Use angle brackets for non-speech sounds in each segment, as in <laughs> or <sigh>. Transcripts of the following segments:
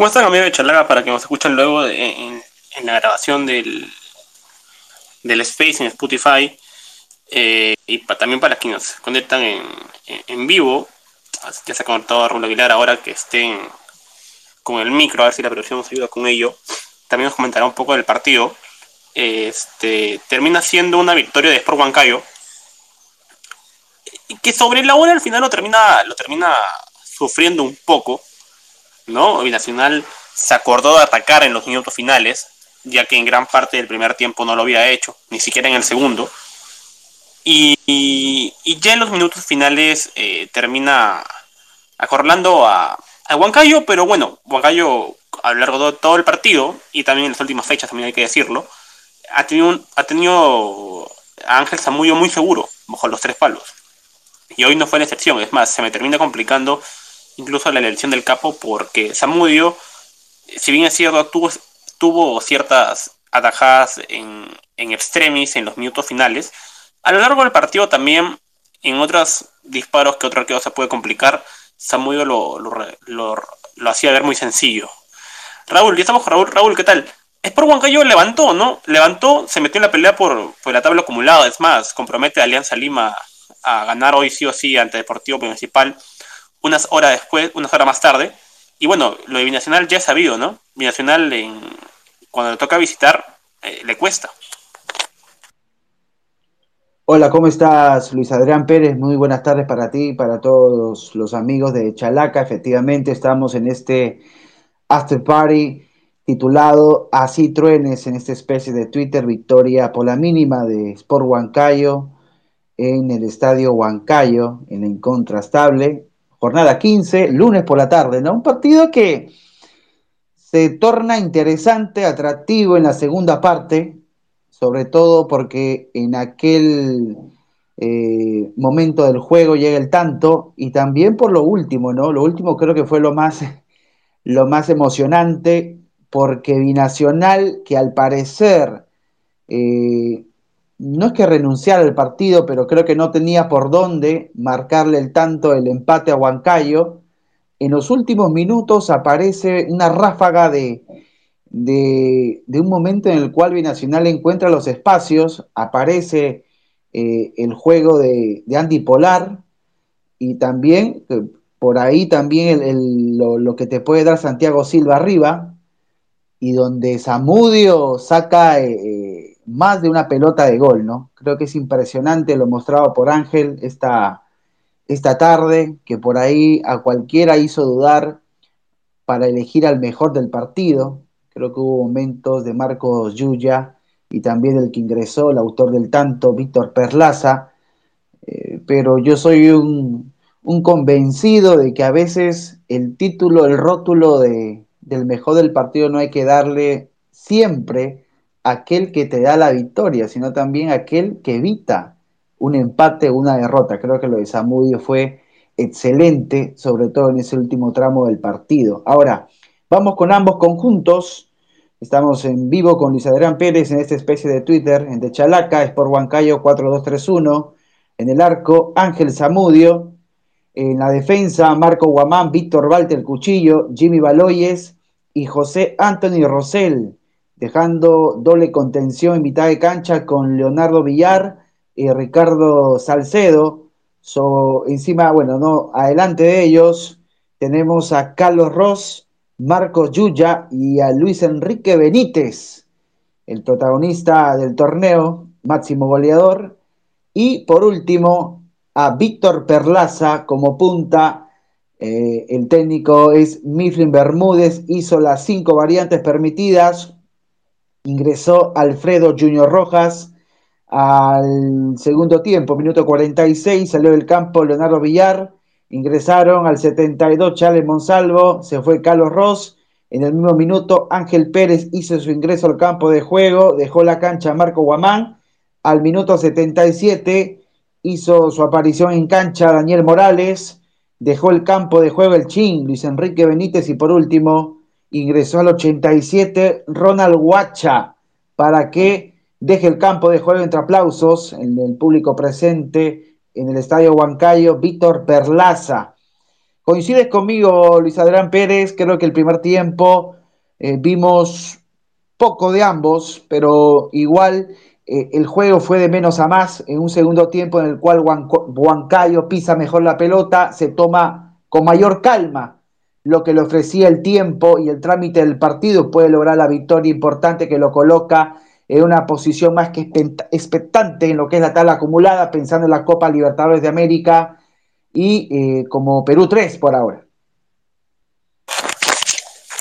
¿Cómo están amigos de Chalaga para que nos escuchen luego en, la grabación del, del Space en Spotify? Eh, y también para quienes nos conectan en, vivo, ya se ha conectado a Raúl Aguilar ahora que estén con el micro, a ver si la producción nos ayuda con ello. También nos comentará un poco del partido. Este, termina siendo una victoria de Sport Huancayo. Que sobre la hora al final lo termina, lo termina sufriendo un poco ¿no? Binacional se acordó de atacar en los minutos finales, ya que en gran parte del primer tiempo no lo había hecho, ni siquiera en el segundo. Y, ya en los minutos finales eh, termina acorralando a, a Huancayo, pero bueno, Huancayo a lo largo de todo el partido, y también en las últimas fechas, también hay que decirlo, ha tenido, ha tenido a Ángel Zamudio muy seguro, bajo los tres palos. Y hoy no fue la excepción, es más, se me termina complicando incluso la elección del capo, porque Samudio, si bien es cierto, tuvo, ciertas atajadas en, extremis en los minutos finales, a lo largo del partido también, en otros disparos que otro arquero se puede complicar, Samudio lo, lo, hacía ver muy sencillo. Raúl, ya estamos con Raúl. Raúl, ¿qué tal? Es por Huancayo levantó, ¿no? Levantó, se metió en la pelea por, por la tabla acumulada. Es más, compromete a Alianza Lima a ganar hoy sí o sí ante Deportivo Municipal unas horas después, unas horas más tarde. Y bueno, lo de Binacional ya es sabido, ¿no? Binacional en, cuando le toca visitar, eh, le cuesta. Hola, ¿cómo estás, Luis Adrián Pérez? Muy buenas tardes para ti y para todos los amigos de Chalaca. Efectivamente, estamos en este after party titulado Así truenes en esta especie de Twitter, victoria por la mínima de Sport Huancayo en el estadio Huancayo, en la incontrastable jornada 15, lunes por la tarde, ¿no? Un partido que se torna interesante, atractivo en la segunda parte, sobre todo porque en aquel eh, momento del juego llega el tanto y también por lo último, ¿no? Lo último creo que fue lo más, <laughs> lo más emocionante porque Binacional, que al parecer eh, no es que renunciara al partido, pero creo que no tenía por dónde marcarle el tanto el empate a Huancayo. En los últimos minutos aparece una ráfaga de, de, un momento en el cual Binacional encuentra los espacios, aparece eh, el juego de, Andy Polar y también eh, por ahí también lo, que te puede dar Santiago Silva arriba y donde Zamudio saca... Eh, más de una pelota de gol, ¿no? Creo que es impresionante lo mostrado por Ángel esta, esta tarde, que por ahí a cualquiera hizo dudar para elegir al mejor del partido. Creo que hubo momentos de Marcos Yuya y también el que ingresó, el autor del tanto, Víctor Perlaza. Eh, pero yo soy un, un, convencido de que a veces el título, el rótulo de, del mejor del partido no hay que darle siempre aquel que te da la victoria, sino también aquel que evita un empate o una derrota. Creo que lo de Samudio fue excelente, sobre todo en ese último tramo del partido. Ahora, vamos con ambos conjuntos. Estamos en vivo con Luis Adrián Pérez en esta especie de Twitter, en De Chalaca, es por Huancayo 4231. En el arco, Ángel Zamudio. En la defensa, Marco Guamán, Víctor Walter Cuchillo, Jimmy Baloyes y José Anthony Rosell dejando doble contención en mitad de cancha con Leonardo Villar y Ricardo Salcedo. encima, bueno, no, adelante de ellos tenemos a Carlos Ross, Marcos Yuya y a Luis Enrique Benítez, el protagonista del torneo, máximo goleador. Y por último, a Víctor Perlaza como punta. Eh, el técnico es Mifflin Bermúdez, hizo las cinco variantes permitidas, ingresó Alfredo Junior Rojas al segundo tiempo, minuto 46, salió del campo Leonardo Villar, ingresaron al 72 Charles Monsalvo, se fue Carlos Ross, en el mismo minuto Ángel Pérez hizo su ingreso al campo de juego, dejó la cancha Marco Guamán, al minuto 77 hizo su aparición en cancha Daniel Morales, dejó el campo de juego el Chin, Luis Enrique Benítez y por último ingresó al 87 Ronald Huacha para que deje el campo de juego entre aplausos en el público presente en el Estadio Huancayo, Víctor Perlaza. Coincides conmigo, Luis Adrián Pérez, creo que el primer tiempo eh, vimos poco de ambos, pero igual eh, el juego fue de menos a más. En un segundo tiempo en el cual Huancayo pisa mejor la pelota, se toma con mayor calma lo que le ofrecía el tiempo y el trámite del partido, puede lograr la victoria importante que lo coloca en una posición más que expectante en lo que es la tabla acumulada, pensando en la Copa Libertadores de América y eh, como Perú 3 por ahora.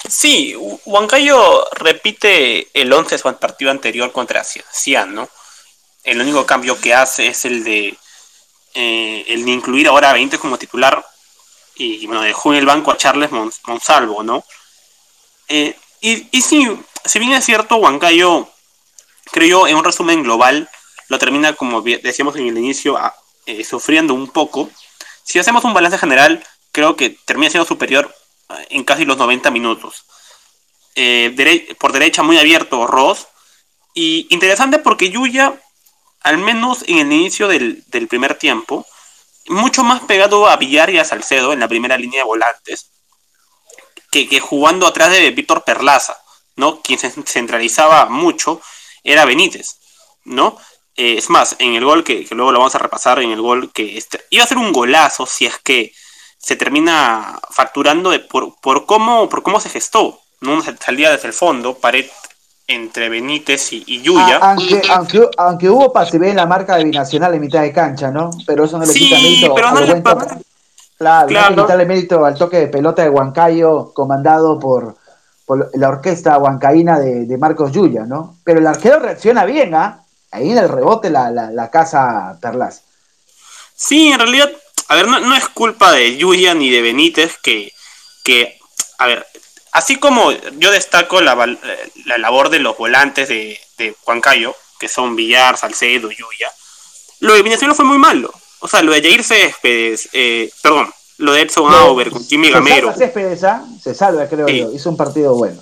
Sí, Huancayo repite el 11 de su partido anterior contra Cian, ¿no? El único cambio que hace es el de eh, el de incluir ahora a 20 como titular y, bueno, dejó en el banco a Charles Monsalvo, ¿no? Eh, y, sí, si bien es cierto, Huancayo, creo en un resumen global, lo termina, como decíamos en el inicio, eh, sufriendo un poco. Si hacemos un balance general, creo que termina siendo superior en casi los 90 minutos. Eh, por derecha muy abierto Ross. Y interesante porque Yuya, al menos en el inicio del, primer tiempo, mucho más pegado a Villar y a Salcedo en la primera línea de volantes, que, jugando atrás de Víctor Perlaza, ¿no? Quien se centralizaba mucho era Benítez, ¿no? Eh, es más, en el gol que, luego lo vamos a repasar, en el gol que este, iba a ser un golazo si es que se termina facturando de por, por, cómo, por cómo se gestó. ¿no? Salía desde el fondo, pared entre Benítez y, Yuya. Ah, aunque, aunque, aunque, hubo pase en la marca de Binacional en mitad de cancha, ¿no? Pero eso no le quita mérito. Pero no le Claro, claro. No quitarle mérito al toque de pelota de Huancayo comandado por, por la orquesta huancaína de, de, Marcos Yuya, ¿no? Pero el arquero reacciona bien, ¿ah? Ahí en el rebote la, la, la casa Perlas. Sí, en realidad a ver, no, es culpa de Yuya ni de Benítez que, que, a ver, así como yo destaco la, la labor de los volantes de, de Juan Cayo, que son Villar, Salcedo, Yuya, lo de Binacional fue muy malo. O sea, lo de Jair Céspedes, eh, perdón, lo de Edson Auber con Jimmy Gamero. Se Céspedes, ¿ah? Se salva, creo yo. Hizo un partido bueno.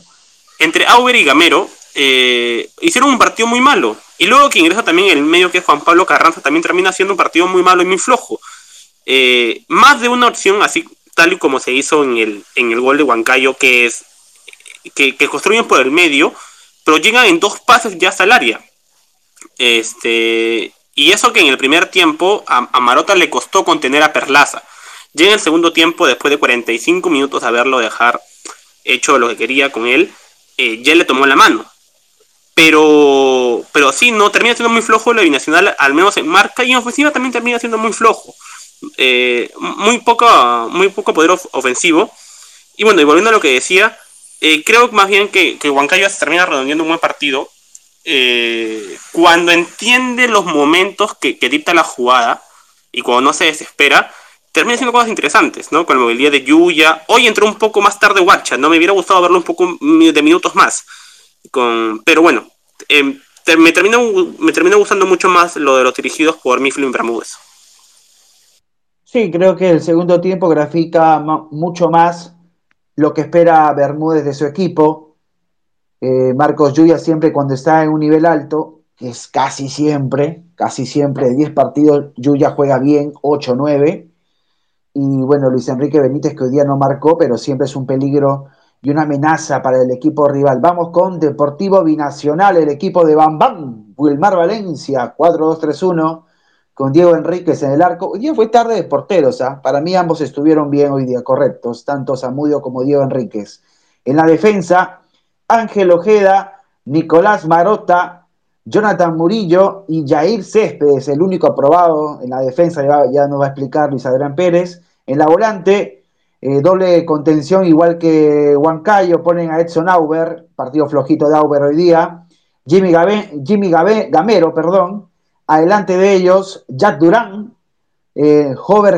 Entre Auber y Gamero, eh, hicieron un partido muy malo. Y luego que ingresa también el medio que es Juan Pablo Carranza, también termina haciendo un partido muy malo y muy flojo. Eh, más de una opción, así tal y como se hizo en el, en el gol de Huancayo, que es que, construyen por el medio, pero llegan en dos pases ya hasta el área. Este, y eso que en el primer tiempo a, Marota le costó contener a Perlaza. Ya en el segundo tiempo, después de 45 minutos de haberlo dejar hecho lo que quería con él, eh, ya le tomó la mano. Pero, pero sí, no termina siendo muy flojo la binacional, al menos en marca y en ofensiva también termina siendo muy flojo. Eh, muy, poco, muy poco poder ofensivo. Y bueno, y volviendo a lo que decía, eh, creo más bien que, que Huancayo se termina redondeando un buen partido eh, cuando entiende los momentos que, que, dicta la jugada y cuando no se desespera, termina haciendo cosas interesantes, ¿no? Con la movilidad de Yuya. Hoy entró un poco más tarde Wacha, ¿no? Me hubiera gustado verlo un poco de minutos más. Con, pero bueno, me, termina, me gustando mucho más lo de los dirigidos por Mifflin Bermúdez. Sí, creo que el segundo tiempo grafica mucho más lo que espera Bermúdez de su equipo. Eh, Marcos Lluvia siempre cuando está en un nivel alto, que es casi siempre, casi siempre, de 10 partidos, Lluvia juega bien, 8, 9. Y bueno, Luis Enrique Benítez que hoy día no marcó, pero siempre es un peligro y una amenaza para el equipo rival. Vamos con Deportivo Binacional, el equipo de Bam Wilmar Valencia, 4-2-3-1 con Diego Enríquez en el arco. Hoy día fue tarde de porteros, ¿ah? para mí ambos estuvieron bien hoy día, correctos, tanto Samudio como Diego Enríquez. En la defensa, Ángel Ojeda, Nicolás Marota, Jonathan Murillo y Jair Céspedes, el único aprobado en la defensa, ya, nos va a explicar Luis Adrián Pérez. En la volante, eh, doble contención, igual que Huancayo, ponen a Edson Auber, partido flojito de Auber hoy día. Jimmy, Jimmy Gamero, perdón, Adelante de ellos, Jack Durán, eh,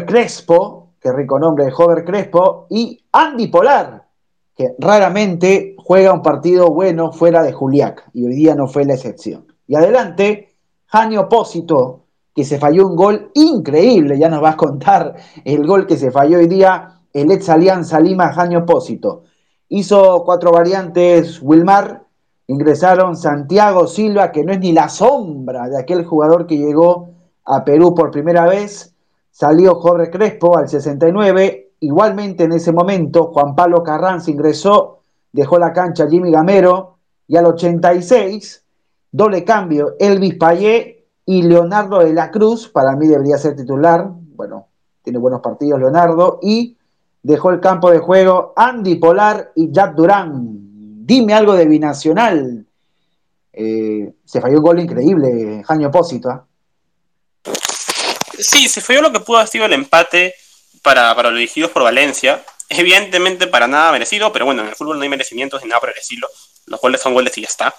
Crespo, qué rico nombre, Hover Crespo, y Andy Polar, que raramente juega un partido bueno fuera de Juliac, y hoy día no fue la excepción. Y adelante, Janio Opósito, que se falló un gol increíble, ya nos vas a contar el gol que se falló hoy día, el ex Alianza Lima, Janio Opósito. Hizo cuatro variantes Wilmar, ingresaron Santiago Silva, que no es ni la sombra de aquel jugador que llegó a Perú por primera vez, salió Jorge Crespo al 69, igualmente en ese momento Juan Pablo Carranza ingresó, dejó la cancha Jimmy Gamero. Y al 86, doble cambio, Elvis Payé y Leonardo de la Cruz, para mí debería ser titular, bueno, tiene buenos partidos Leonardo, y dejó el campo de juego Andy Polar y Jack Durán. Dime algo de Binacional. Eh, se falló un gol increíble, Jaño Opósito. ¿ah? Sí, se falló lo que pudo haber sido el empate para, para los dirigidos por Valencia. Evidentemente para nada merecido, pero bueno, en el fútbol no hay merecimientos ni nada por decirlo. Los goles son goles y ya está.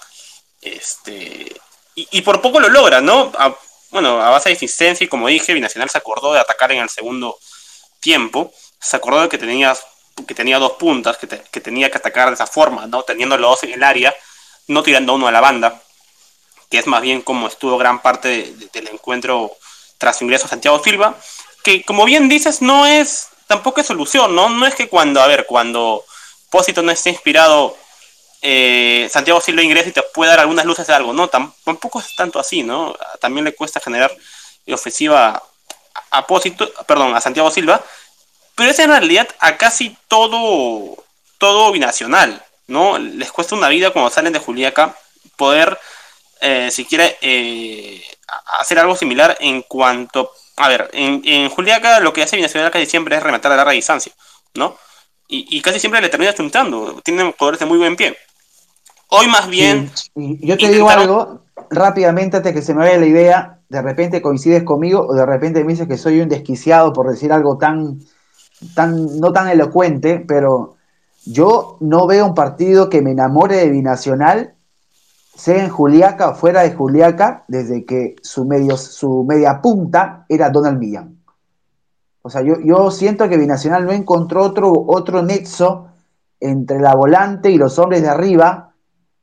Este, y, por poco lo logra, ¿no? bueno, a base de insistencia y como dije, Binacional se acordó de atacar en el segundo tiempo. Se acordó de que tenía, que tenía dos puntas, que, tenía que atacar de esa forma, ¿no? Teniendo los dos en el área, no tirando uno a la banda, que es más bien como estuvo gran parte del encuentro tras su ingreso Santiago Silva, que como bien dices, no es, tampoco es solución, ¿no? No es que cuando, a ver, cuando Pósito no esté inspirado, eh, Santiago Silva ingresa y te puede dar algunas luces de algo, no, tampoco es tanto así, ¿no? También le cuesta generar ofensiva a Pósito, perdón, a Santiago Silva, pero es en realidad a casi todo, todo binacional, ¿no? Les cuesta una vida cuando salen de Juliaca poder eh, si quiere eh, hacer algo similar en cuanto... A ver, en, en Juliaca lo que hace Binacional casi siempre es rematar a larga distancia, ¿no? Y, casi siempre le termina chuntando. Tienen jugadores de muy buen pie. Hoy más bien... Yo te digo algo rápidamente antes que se me vaya la idea. De repente coincides conmigo o de repente me dices que soy un desquiciado por decir algo tan, tan no tan elocuente, pero yo no veo un partido que me enamore de Binacional sea en Juliaca o fuera de Juliaca, desde que su, medio, su media punta era Donald Millán. O sea, yo, yo siento que Binacional no encontró otro, otro nexo entre la volante y los hombres de arriba,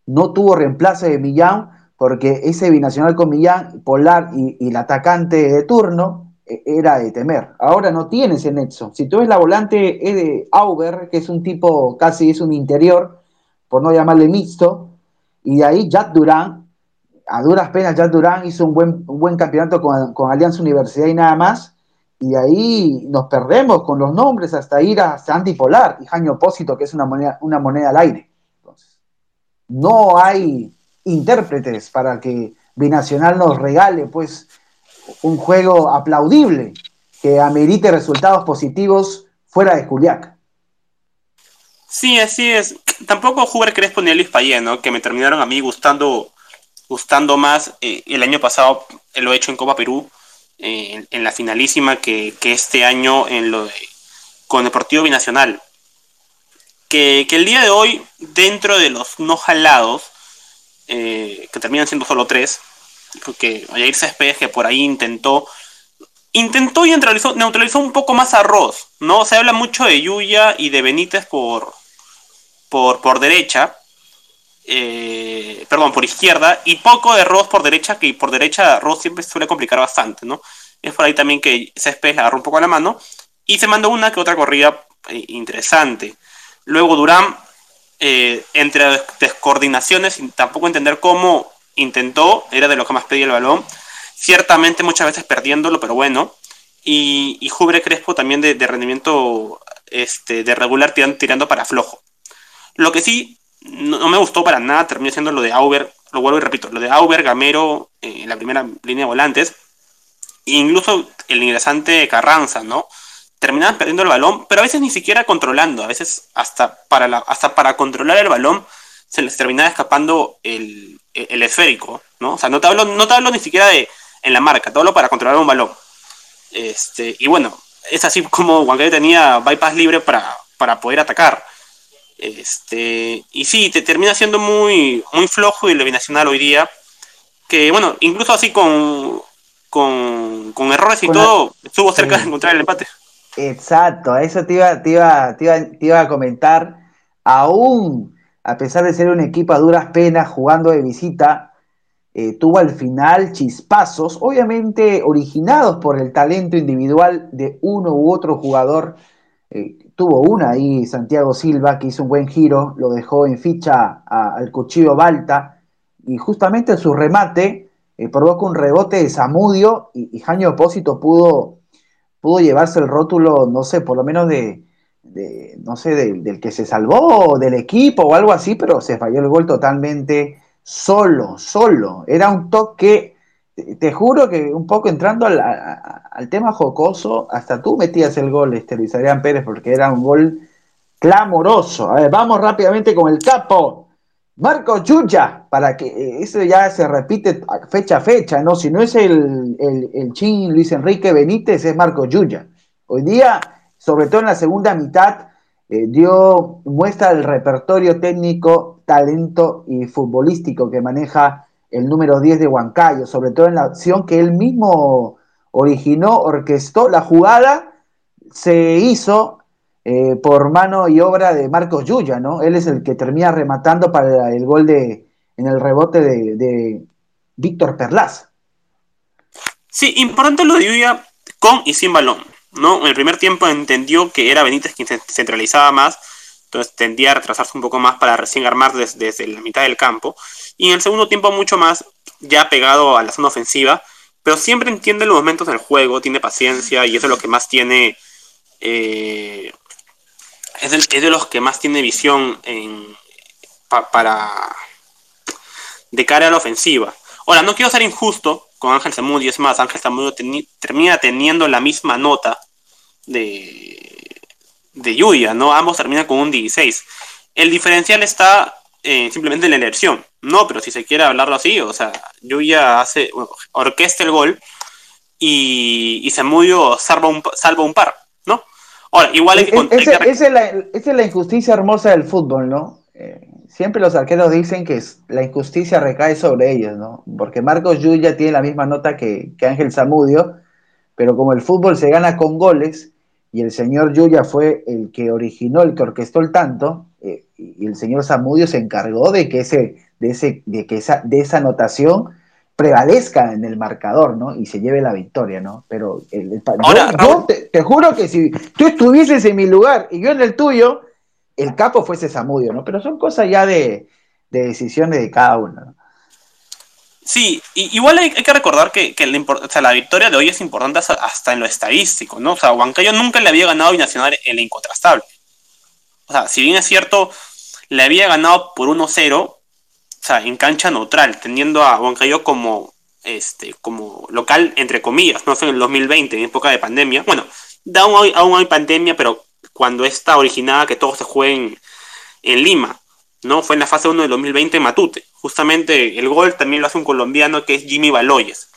no tuvo reemplazo de Millán, porque ese Binacional con Millán, Polar y, y el atacante de turno era de temer. Ahora no tiene ese nexo. Si tú ves la volante es de Auber, que es un tipo, casi es un interior, por no llamarle mixto, y de ahí Jack Durán, a duras penas Jack Durán hizo un buen, buen campeonato con, Alianza Universidad y nada más. Y de ahí nos perdemos con los nombres hasta ir a Santi Polar y Jaño Opósito, que es una moneda, una moneda al aire. Entonces, no hay intérpretes para que Binacional nos regale pues un juego aplaudible que amerite resultados positivos fuera de Juliac. Sí, así es. Tampoco Huber Crespo ni Elvis Payé, ¿no? Que me terminaron a mí gustando, gustando más. Eh, el año pasado lo he hecho en Copa Perú, eh, en, la finalísima, que, este año en lo de, con Deportivo Binacional. Que, el día de hoy, dentro de los no jalados, eh, que terminan siendo solo tres, porque Jair Céspedes que por ahí intentó intentó y neutralizó, neutralizó un poco más a Ross, ¿no? Se habla mucho de Yuya y de Benítez por, por, por derecha, eh, perdón, por izquierda, y poco de Ross por derecha, que por derecha Ross siempre suele complicar bastante, ¿no? Es por ahí también que Céspedes agarró un poco la mano, y se mandó una que otra corrida eh, interesante. Luego Durán, eh, entre descoordinaciones, sin tampoco entender cómo intentó, era de lo que más pedía el balón, ciertamente muchas veces perdiéndolo, pero bueno. Y, y Jubre Crespo también de, rendimiento este, de regular tirando, para flojo. Lo que sí no, me gustó para nada terminó siendo lo de Auber, lo vuelvo y repito, lo de Auber, Gamero eh, en la primera línea de volantes, e incluso el ingresante Carranza, ¿no? Terminaban perdiendo el balón, pero a veces ni siquiera controlando, a veces hasta para, hasta para controlar el balón se les terminaba escapando el, el esférico, ¿no? O sea, no te hablo, no te hablo ni siquiera de, en la marca, todo lo para controlar un balón. Este, y bueno, es así como Huancayo tenía bypass libre para, para poder atacar. Este, y sí, te termina siendo muy, muy flojo y lo binacional hoy día. Que bueno, incluso así con, con, errores y todo, estuvo cerca de encontrar el empate. Exacto, eso te iba, te iba, te iba, te iba a comentar. Aún, a pesar de ser un equipo a duras penas jugando de visita, eh, tuvo al final chispazos, obviamente originados por el talento individual de uno u otro jugador. Eh, tuvo una ahí Santiago Silva que hizo un buen giro, lo dejó en ficha al cuchillo Balta y justamente su remate eh, provoca un rebote de Zamudio y, Jaño Opósito pudo, pudo llevarse el rótulo, no sé, por lo menos de, no sé, del que se salvó, del equipo o algo así, pero se falló el gol totalmente solo, solo. Era un toque, te juro que un poco entrando al, tema jocoso, hasta tú metías el gol, este Luis Adrián Pérez, porque era un gol clamoroso. A ver, vamos rápidamente con el capo. Marco Chucha, para que eh, eso ya se repite fecha a fecha, ¿no? Si no es el, el, chin Luis Enrique Benítez, es Marco Yuya. Hoy día, sobre todo en la segunda mitad, eh, dio muestra el repertorio técnico, talento y futbolístico que maneja el número 10 de Huancayo, sobre todo en la acción que él mismo originó, orquestó, la jugada se hizo eh, por mano y obra de Marcos Yuya, ¿no? Él es el que termina rematando para el gol de, en el rebote de, Víctor Perlas. Sí, importante lo de Yuya con y sin balón, ¿no? En el primer tiempo entendió que era Benítez quien centralizaba más, entonces tendía a retrasarse un poco más para recién armar desde, desde la mitad del campo, y en el segundo tiempo mucho más ya pegado a la zona ofensiva, pero siempre entiende los momentos del juego, tiene paciencia y eso es lo que más tiene eh, es, de los que más tiene visión en, para de cara a la ofensiva. Ahora, no quiero ser injusto con Ángel Zamudio, es más, Ángel Zamudio termina teniendo la misma nota de, de Yuya, ¿no? Ambos terminan con un 16. El diferencial está eh, simplemente en la elección, ¿no? Pero si se quiere hablarlo así, o sea, Yuya hace, orquesta el gol y, y Zamudio salva un, salva un par. Ahora, igual es, esa, es la, injusticia hermosa del fútbol, ¿no? Eh, siempre los arqueros dicen que la injusticia recae sobre ellos, ¿no? Porque Marcos Yuya tiene la misma nota que, Ángel Zamudio, pero como el fútbol se gana con goles, y el señor Yuya fue el que originó, el que orquestó el tanto, eh, y el señor Zamudio se encargó de que, ese, de, ese, de que esa, de esa anotación prevalezca en el marcador, ¿no? Y se lleve la victoria, ¿no? Pero el, yo, te, juro que si tú estuvieses en mi lugar y yo en el tuyo, el capo fuese Samudio, ¿no? Pero son cosas ya de, decisiones de cada uno. ¿no? Sí, igual hay, que recordar que, la, victoria de hoy es importante hasta, en lo estadístico, ¿no? O sea, Huancayo nunca le había ganado a Binacional en la incontrastable. O sea, si bien es cierto, le había ganado por 1-0, o sea, en cancha neutral, teniendo a Huancayo como, este, como local, entre comillas, no fue en el 2020, en época de pandemia. Bueno, aún hay pandemia, pero cuando está originada que todo se juegue en, Lima, ¿no? Fue en la fase 1 del 2020 en Matute. Justamente el gol también lo hace un colombiano que es Jimmy Baloyes.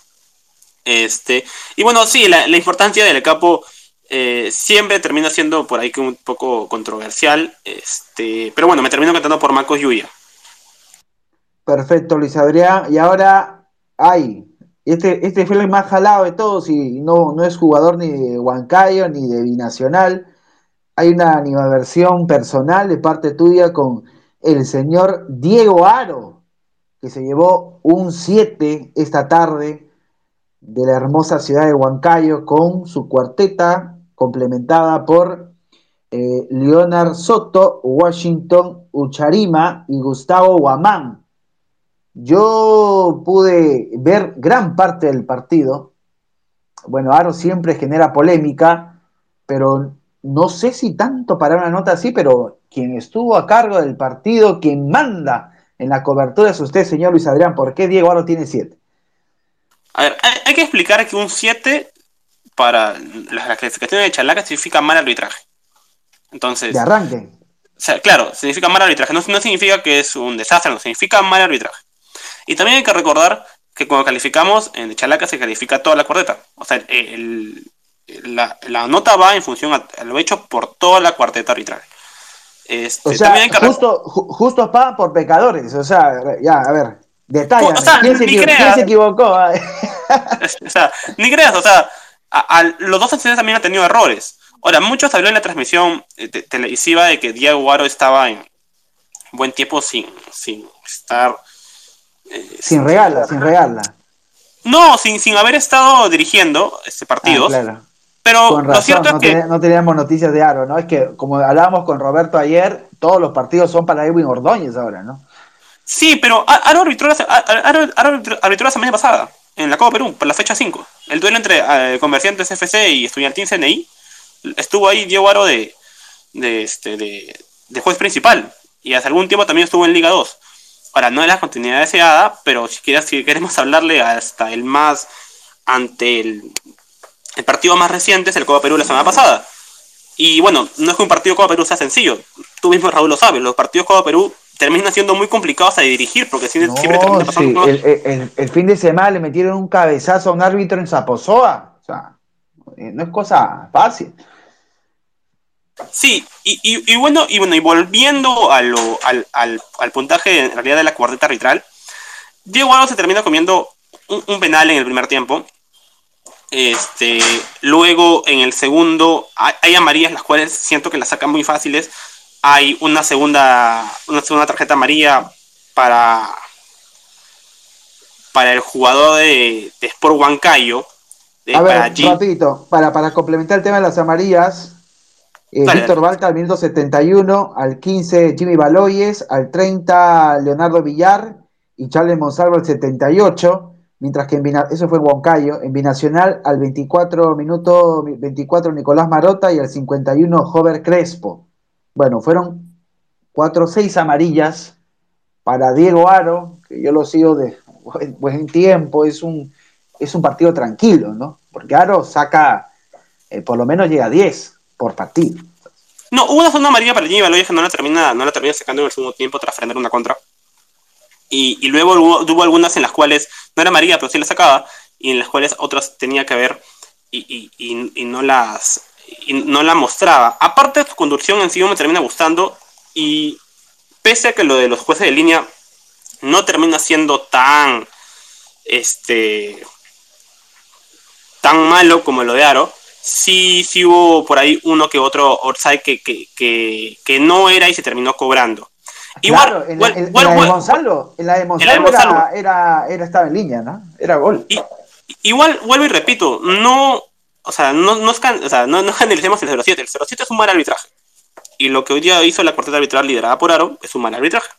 Este, y bueno, sí, la, importancia del capo eh, siempre termina siendo por ahí que un poco controversial. Este, pero bueno, me termino cantando por Marcos Yuya. Perfecto, Luis Adrián. Y ahora, ay, este, este fue el más jalado de todos y no, no es jugador ni de Huancayo ni de Binacional. Hay una animaversión personal de parte tuya con el señor Diego Aro, que se llevó un 7 esta tarde de la hermosa ciudad de Huancayo con su cuarteta complementada por eh, Leonard Soto, Washington Ucharima y Gustavo Guamán. Yo pude ver gran parte del partido. Bueno, Aro siempre genera polémica, pero no sé si tanto para una nota así, pero quien estuvo a cargo del partido, quien manda en la cobertura es usted, señor Luis Adrián. ¿Por qué Diego Aro tiene 7? A ver, hay, que explicar que un 7 para las clasificaciones de Chalaca significa mal arbitraje. Entonces. De arranque. O sea, claro, significa mal arbitraje. No, no significa que es un desastre, no significa mal arbitraje. Y también hay que recordar que cuando calificamos, en Chalaca se califica toda la cuarteta. O sea, la, nota va en función a, lo hecho por toda la cuarteta arbitral. Este, o sea, justo, justo pa por pecadores. O sea, ya, a ver, detalle. O sea, ¿Quién, se ¿Quién, se equivocó? o sea, ni creas, o sea, los dos accidentes también han tenido errores. Ahora, muchos habló en la transmisión eh, televisiva de que Diego Guaro estaba en buen tiempo sin, sin estar sin regala, sin regala. No, sin, sin haber estado dirigiendo este partido. Ah, Pero lo cierto es que. no teníamos noticias de Aro, ¿no? Es que, como hablábamos con Roberto ayer, todos los partidos son para Edwin Ordóñez ahora, ¿no? Sí, pero Aro arbitró, la semana pasada, en la Copa Perú, por la fecha 5. El duelo entre eh, Comerciantes FC y Estudiantín CNI. Estuvo ahí Diego Aro de, de, este, de, de juez principal. Y hace algún tiempo también estuvo en Liga 2. Ahora, no es la continuidad deseada, pero si, quieres, si queremos hablarle hasta el más, ante el, el partido más reciente, es el Copa Perú la semana pasada. Y bueno, no es que un partido Copa Perú sea sencillo. Tú mismo, Raúl, lo sabes. Los partidos Copa Perú terminan siendo muy complicados a dirigir porque siempre, No, siempre termina pasando sí, el, el- el fin de semana le metieron un cabezazo a un árbitro en Zapozoa. O sea, eh, no es cosa fácil. Sí, y, y- y bueno, y bueno, y volviendo a lo- al, al- al puntaje en realidad de la cuarteta arbitral, Diego Alba se termina comiendo un, un penal en el primer tiempo. Este, luego en el segundo hay, hay amarillas las cuales siento que las sacan muy fáciles. Hay una segunda, una segunda tarjeta amarilla para, para el jugador de, de Sport Huancayo. de- A para ver, G- rapidito, para, para complementar el tema de las amarillas, eh, Víctor. Balta al minuto 71, al 15 Jimmy Baloyes, al 30 Leonardo Villar y Charles Monsalvo al 78, mientras que en eso fue Huancayo, en Binacional al 24 minuto 24 Nicolás Marota y al 51 Jover Crespo. Bueno, fueron 4 o 6 amarillas para Diego Aro, que yo lo sigo de buen tiempo, es un, es un partido tranquilo, ¿no? Porque Aro saca, eh, por lo menos llega a 10 por partido. No, hubo una zona amarilla para Jimmy Baloyes que no la termina, no la termina sacando en el segundo tiempo tras frenar una contra. Y, luego hubo, algunas en las cuales no era amarilla, pero sí la sacaba, y en las cuales otras tenía que ver y, no las y no la mostraba. Aparte, su conducción en sí me termina gustando, y pese a que lo de los jueces de línea no termina siendo tan este tan malo como lo de Aro, sí, hubo por ahí uno que otro offside que, que, que, que no era y se terminó cobrando. Claro, en, la- igual- en- la de Gonzalo, en la de En la de Monsalvo Monsalvo. era, era, era- estaba en línea, ¿no? Era gol. y- igual vuelvo y repito, no, o sea, no, no, es can- o sea, no, no <laughs> generalicemos el 07, el 07 es un mal arbitraje. Y lo que hoy día hizo la cuarteta arbitral liderada por Aro es un mal arbitraje.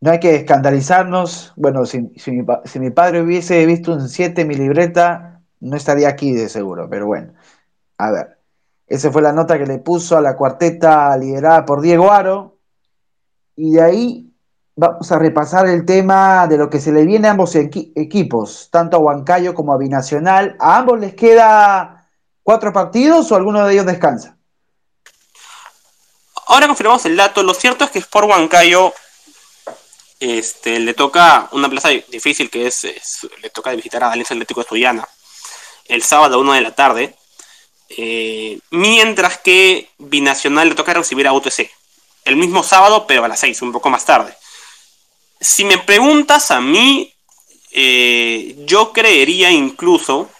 No hay que escandalizarnos. Bueno, si, si mi, si mi padre hubiese visto un 7 en mi libreta, no estaría aquí de seguro, pero bueno. A ver, esa fue la nota que le puso a la cuarteta liderada por Diego Aro. Y de ahí vamos a repasar el tema de lo que se le viene a ambos equi- equipos, tanto a Huancayo como a Binacional. ¿A ambos les queda cuatro partidos o alguno de ellos descansa? Ahora confirmamos el dato. Lo cierto es que Sport Huancayo este, le toca una plaza difícil que es, es- le toca visitar a Alianza Atlético Estudiana el sábado a 1 de la tarde. Eh, mientras que Binacional le toca recibir a UTC el mismo sábado, pero a las 6, un poco más tarde. Si me preguntas a mí, eh, yo creería incluso.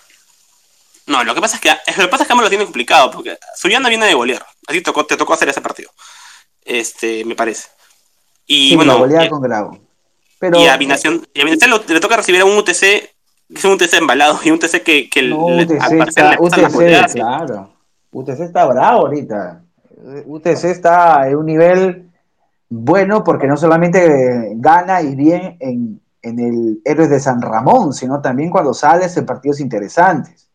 No, lo que pasa es que <laughs> lo que pasa es que ambos lo tiene complicado, porque Suyana viene de golear. Así tocó, te tocó hacer ese partido. Este, me parece. Y Sí, bueno, la goleada eh, con Grau. Pero, y a Binación, y a Binación lo- le toca recibir a un UTC, es un UTC embalado, y un UTC que, que No, le- UTC al parecer está, le UTC, goleadas. claro. UTC está bravo ahorita. UTC está en un nivel bueno porque no solamente gana y bien en, en el Héroes de San Ramón, sino también cuando sales en partidos interesantes.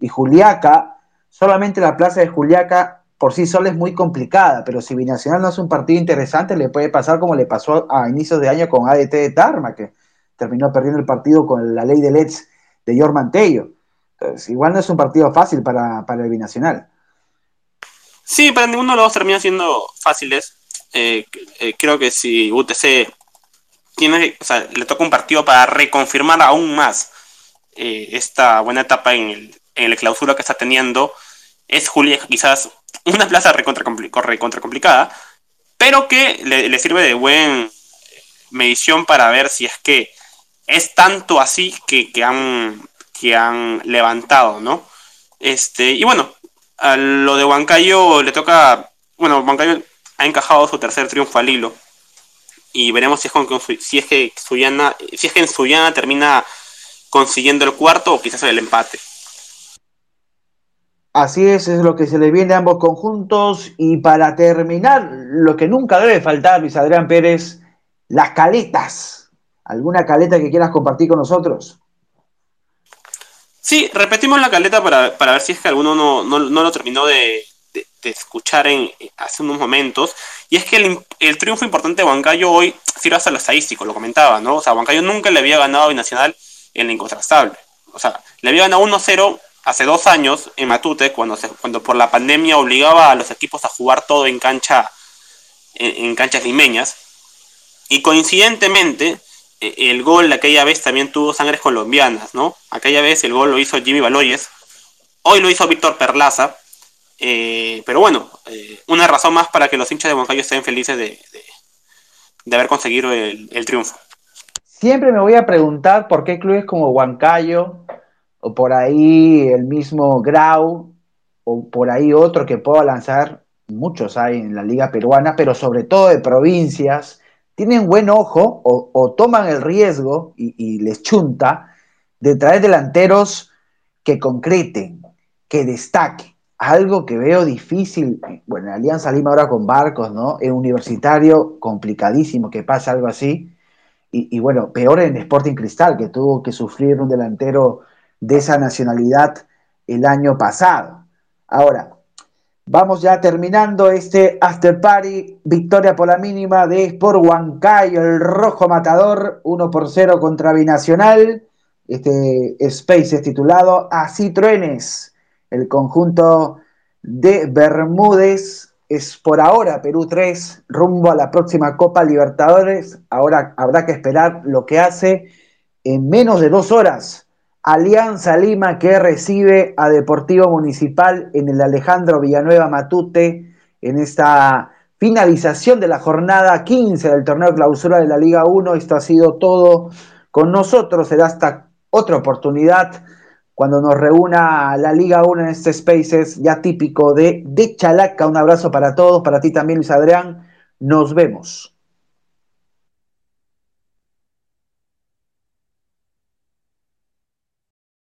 Y Juliaca, solamente la plaza de Juliaca por sí sola es muy complicada, pero si Binacional no hace un partido interesante, le puede pasar como le pasó a inicios de año con ADT de Tarma, que terminó perdiendo el partido con la ley de Let's de Jorman Tello. Entonces, igual no es un partido fácil para, para el Binacional. Sí, para ninguno de los dos termina siendo fáciles. Eh, eh, creo que si UTC tiene, o sea, le toca un partido para reconfirmar aún más eh, esta buena etapa en el, en la clausura que está teniendo, es Julia quizás una plaza recontra complicada, pero que le, le sirve de buen medición para ver si es que es tanto así que, que han, que han levantado, ¿no? Este, y bueno, a lo de Huancayo le toca. Bueno, Huancayo ha encajado su tercer triunfo al hilo. Y veremos si es, con, si es que si es que en Suyana termina consiguiendo el cuarto o quizás el empate. Así es, es lo que se le viene a ambos conjuntos. Y para terminar, lo que nunca debe faltar, Luis Adrián Pérez, las caletas. ¿Alguna caleta que quieras compartir con nosotros? Sí, repetimos la caleta para, para ver si es que alguno no, no, no lo terminó de, de- escuchar en, hace unos momentos, y es que el, triunfo importante de Huancayo hoy sirve hasta lo estadístico, lo comentaba, ¿no? O sea, Huancayo nunca le había ganado a Binacional en la incontrastable. O sea, le había ganado 1-0 hace dos años en Matute, cuando, se, cuando por la pandemia obligaba a los equipos a jugar todo en cancha en, canchas limeñas. Y coincidentemente, el gol aquella vez también tuvo sangres colombianas, ¿no? Aquella vez el gol lo hizo Jimmy Valories, hoy lo hizo Víctor Perlaza, eh, pero bueno, eh, una razón más para que los hinchas de Huancayo estén felices de, haber conseguido el, el, triunfo. Siempre me voy a preguntar por qué clubes como Huancayo, o por ahí el mismo Grau, o por ahí otro que pueda lanzar, muchos hay en la liga peruana, pero sobre todo de provincias, tienen buen ojo o, toman el riesgo y, les chunta de traer delanteros que concreten, que destaquen. Algo que veo difícil, bueno, en Alianza Lima ahora con Barcos, ¿no? En Universitario, complicadísimo que pase algo así. Y, y, bueno, peor en Sporting Cristal, que tuvo que sufrir un delantero de esa nacionalidad el año pasado. Ahora, Vamos ya terminando este after party. Victoria por la mínima de Sport Huancayo, el rojo matador, 1 por 0 contra Binacional. Este Space es titulado Así Truenes. El conjunto de Bermúdez es por ahora Perú 3, rumbo a la próxima Copa Libertadores. Ahora habrá que esperar lo que hace en menos de dos horas Alianza Lima que recibe a Deportivo Municipal en el Alejandro Villanueva Matute en esta finalización de la jornada 15 del torneo clausura de la Liga 1. Esto ha sido todo con nosotros. Será hasta otra oportunidad cuando nos reúna la Liga 1 en este Spaces ya típico de, de Chalaca. Un abrazo para todos, para ti también Luis Adrián. Nos vemos.